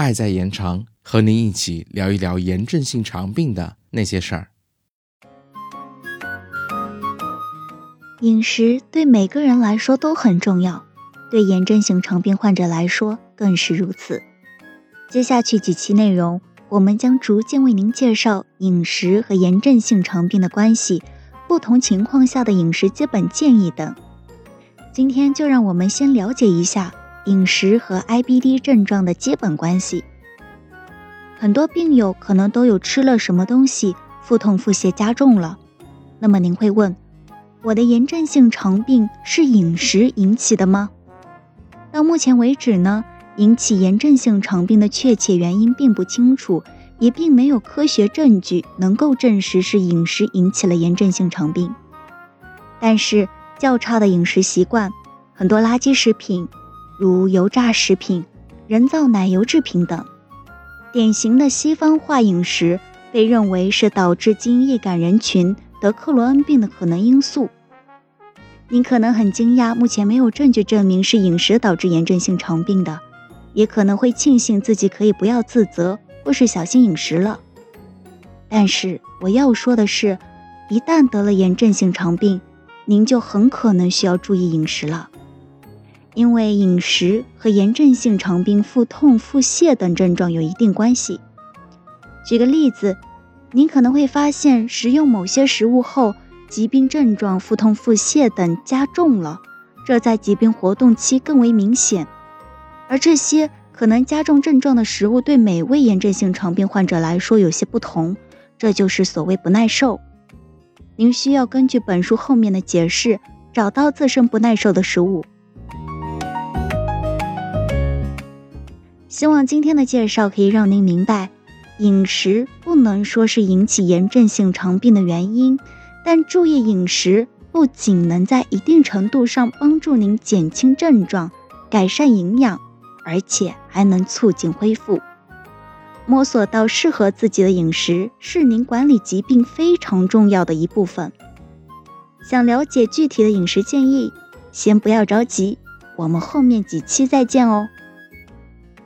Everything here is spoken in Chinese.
爱在延长，和您一起聊一聊炎症性肠病的那些事儿。饮食对每个人来说都很重要，对炎症性肠病患者来说更是如此。接下去几期内容，我们将逐渐为您介绍饮食和炎症性肠病的关系，不同情况下的饮食基本建议等。今天就让我们先了解一下饮食和 IBD 症状的基本关系。很多病友可能都有吃了什么东西，腹痛腹泻加重了。那么您会问，我的炎症性肠病是饮食引起的吗？到目前为止呢？引起炎症性肠病的确切原因并不清楚，也并没有科学证据能够证实是饮食引起了炎症性肠病。但是较差的饮食习惯，很多垃圾食品，如油炸食品、人造奶油制品等，典型的西方化饮食，被认为是导致基因易感人群得克罗恩病的可能因素。您可能很惊讶，目前没有证据证明是饮食导致炎症性肠病的。也可能会庆幸自己可以不要自责或是小心饮食了，但是我要说的是，一旦得了炎症性肠病，您就很可能需要注意饮食了，因为饮食和炎症性肠病腹痛、腹泻等症状有一定关系。举个例子，您可能会发现食用某些食物后，疾病症状腹痛、腹泻等加重了，这在疾病活动期更为明显。而这些可能加重症状的食物，对每位炎症性肠病患者来说有些不同，这就是所谓不耐受。您需要根据本书后面的解释，找到自身不耐受的食物。希望今天的介绍可以让您明白，饮食不能说是引起炎症性肠病的原因，但注意饮食不仅能在一定程度上帮助您减轻症状、改善营养。而且还能促进恢复。摸索到适合自己的饮食，是您管理疾病非常重要的一部分。想了解具体的饮食建议，先不要着急，我们后面几期再见哦。